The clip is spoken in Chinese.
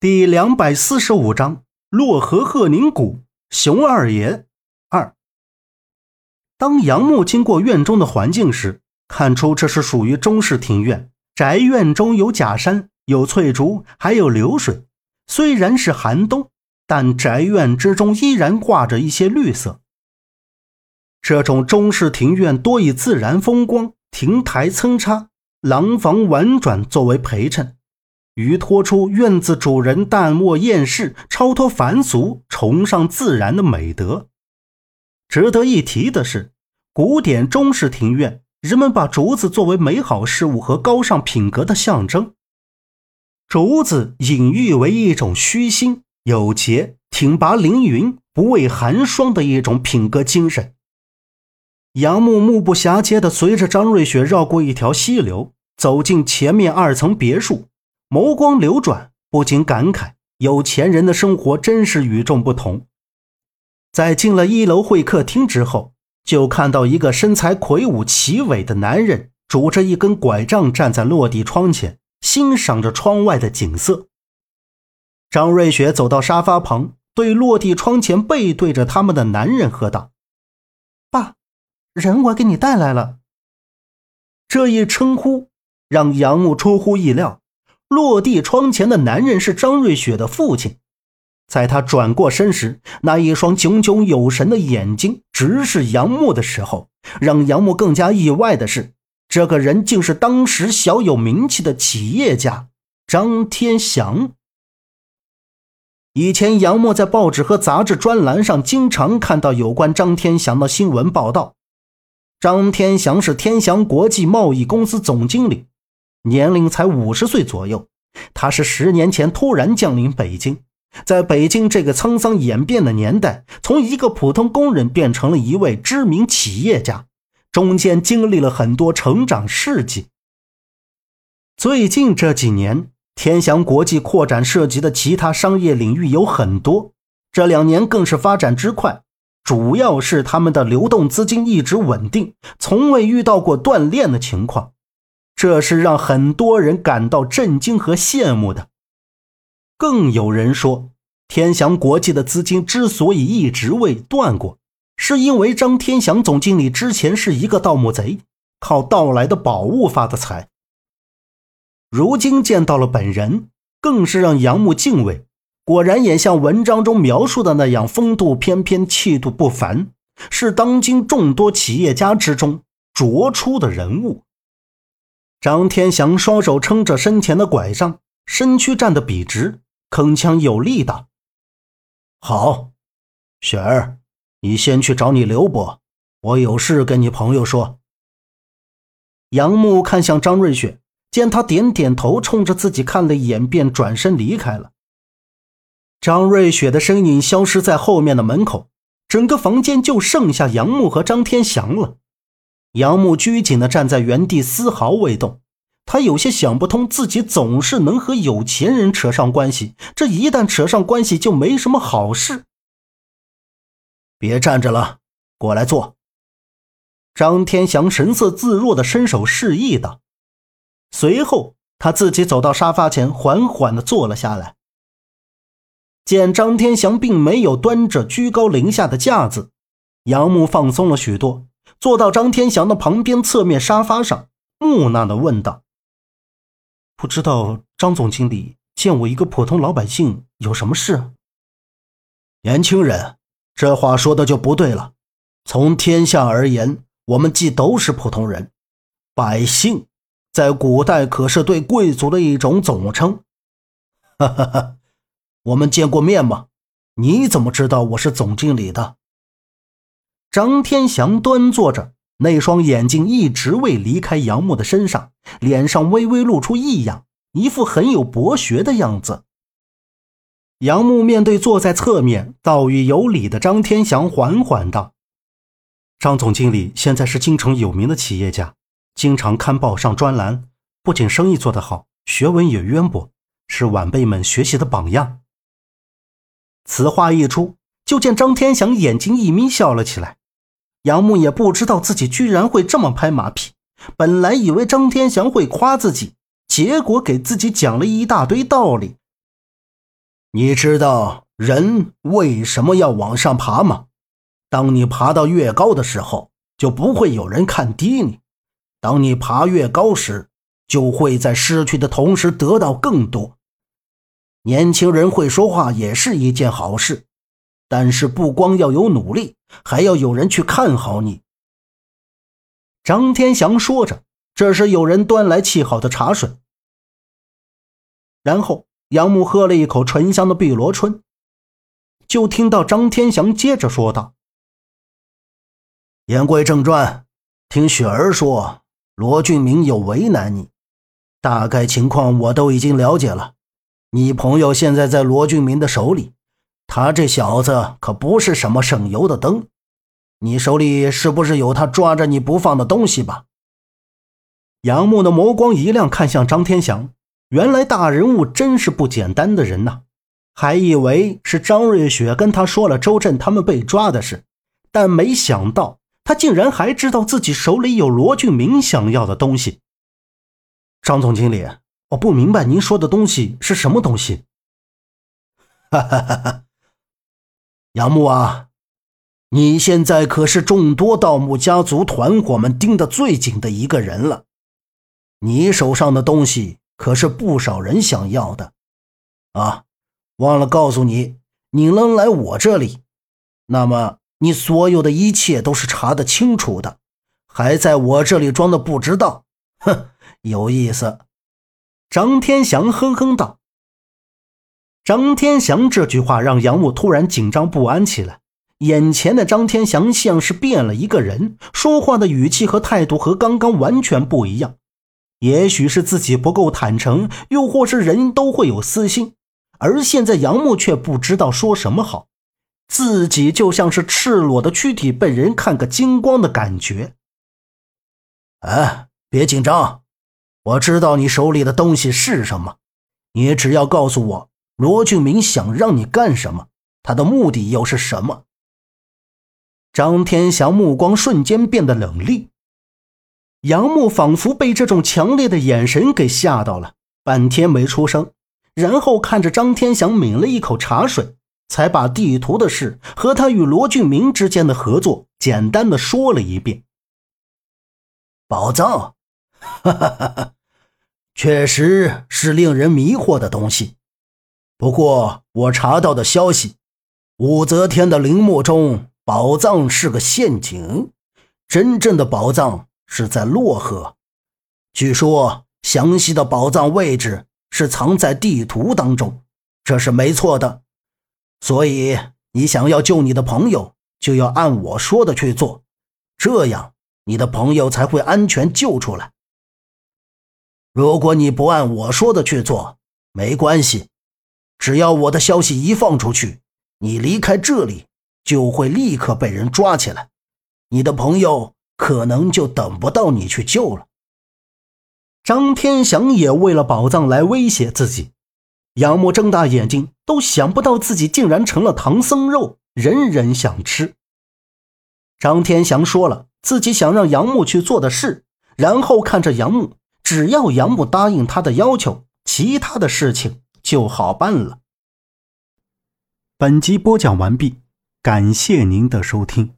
第两百四十五章洛河鹤宁谷熊二爷二。当杨木经过院中的环境时，看出这是属于中式庭院。宅院中有假山，有翠竹，还有流水。虽然是寒冬，但宅院之中依然挂着一些绿色。这种中式庭院多以自然风光、亭台参差、廊房婉转作为陪衬。于托出院子主人淡漠厌世、超脱凡俗、崇尚自然的美德。值得一提的是，古典中式庭院，人们把竹子作为美好事物和高尚品格的象征。竹子隐喻为一种虚心、有节、挺拔凌云、不畏寒霜的一种品格精神。杨木目不暇接地随着张瑞雪绕过一条溪流，走进前面二层别墅。眸光流转，不禁感慨：有钱人的生活真是与众不同。在进了一楼会客厅之后，就看到一个身材魁梧、奇伟的男人，拄着一根拐杖站在落地窗前，欣赏着窗外的景色。张瑞雪走到沙发旁，对落地窗前背对着他们的男人喝道：“爸，人我给你带来了。”这一称呼让杨木出乎意料。落地窗前的男人是张瑞雪的父亲，在他转过身时，那一双炯炯有神的眼睛直视杨木的时候，让杨木更加意外的是，这个人竟是当时小有名气的企业家张天祥。以前，杨木在报纸和杂志专栏上经常看到有关张天祥的新闻报道。张天祥是天祥国际贸易公司总经理。年龄才五十岁左右，他是十年前突然降临北京，在北京这个沧桑演变的年代，从一个普通工人变成了一位知名企业家，中间经历了很多成长事迹。最近这几年，天祥国际扩展涉及的其他商业领域有很多，这两年更是发展之快，主要是他们的流动资金一直稳定，从未遇到过断裂的情况。这是让很多人感到震惊和羡慕的。更有人说，天祥国际的资金之所以一直未断过，是因为张天祥总经理之前是一个盗墓贼，靠盗来的宝物发的财。如今见到了本人，更是让杨木敬畏。果然也像文章中描述的那样，风度翩翩，气度不凡，是当今众多企业家之中卓出的人物。张天祥双手撑着身前的拐杖，身躯站得笔直，铿锵有力道：“好，雪儿，你先去找你刘伯，我有事跟你朋友说。”杨木看向张瑞雪，见他点点头，冲着自己看了一眼，便转身离开了。张瑞雪的身影消失在后面的门口，整个房间就剩下杨木和张天祥了。杨木拘谨地站在原地，丝毫未动。他有些想不通，自己总是能和有钱人扯上关系，这一旦扯上关系，就没什么好事。别站着了，过来坐。张天祥神色自若地伸手示意道，随后他自己走到沙发前，缓缓地坐了下来。见张天祥并没有端着居高临下的架子，杨木放松了许多。坐到张天祥的旁边，侧面沙发上，木讷的问道：“不知道张总经理见我一个普通老百姓有什么事？”年轻人，这话说的就不对了。从天下而言，我们既都是普通人，百姓，在古代可是对贵族的一种总称。哈哈哈，我们见过面吗？你怎么知道我是总经理的？张天祥端坐着，那双眼睛一直未离开杨木的身上，脸上微微露出异样，一副很有博学的样子。杨木面对坐在侧面、道语有礼的张天祥，缓缓道：“张总经理现在是京城有名的企业家，经常刊报上专栏，不仅生意做得好，学问也渊博，是晚辈们学习的榜样。”此话一出，就见张天祥眼睛一眯，笑了起来。杨木也不知道自己居然会这么拍马屁，本来以为张天祥会夸自己，结果给自己讲了一大堆道理。你知道人为什么要往上爬吗？当你爬到越高的时候，就不会有人看低你；当你爬越高时，就会在失去的同时得到更多。年轻人会说话也是一件好事，但是不光要有努力，还要有人去看好你。张天祥说着，这时有人端来沏好的茶水，然后杨木喝了一口醇香的碧螺春，就听到张天祥接着说道。言归正传，听雪儿说，罗俊明有为难你，大概情况我都已经了解了。你朋友现在在罗俊明的手里，他这小子可不是什么省油的灯。你手里是不是有他抓着你不放的东西吧？杨木的眸光一亮，看向张天祥。原来大人物真是不简单的人呐，还以为是张瑞雪跟他说了周震他们被抓的事，但没想到。他竟然还知道自己手里有罗俊明想要的东西。张总经理，我不明白您说的东西是什么东西。哈哈哈哈！杨木啊，你现在可是众多盗墓家族团伙们盯得最紧的一个人了。你手上的东西可是不少人想要的。啊，忘了告诉你，你能来我这里，那么。你所有的一切都是查得清楚的，还在我这里装的不知道？哼，有意思。张天祥哼哼道。张天祥这句话让杨木突然紧张不安起来。眼前的张天祥像是变了一个人，说话的语气和态度和刚刚完全不一样。也许是自己不够坦诚，又或是人都会有私心，而现在杨木却不知道说什么好。自己就像是赤裸的躯体被人看个精光的感觉。哎，别紧张，我知道你手里的东西是什么，你只要告诉我罗俊明想让你干什么，他的目的又是什么。张天祥目光瞬间变得冷厉，杨木仿佛被这种强烈的眼神给吓到了，半天没出声，然后看着张天祥抿了一口茶水。才把地图的事和他与罗俊明之间的合作简单的说了一遍。宝藏，哈哈哈哈，确实是令人迷惑的东西。不过我查到的消息，武则天的陵墓中宝藏是个陷阱，真正的宝藏是在洛河。据说详细的宝藏位置是藏在地图当中，这是没错的。所以，你想要救你的朋友，就要按我说的去做，这样你的朋友才会安全救出来。如果你不按我说的去做，没关系，只要我的消息一放出去，你离开这里就会立刻被人抓起来，你的朋友可能就等不到你去救了。张天祥也为了宝藏来威胁自己。杨木睁大眼睛，都想不到自己竟然成了唐僧肉，人人想吃。张天祥说了自己想让杨木去做的事，然后看着杨木，只要杨木答应他的要求，其他的事情就好办了。本集播讲完毕，感谢您的收听。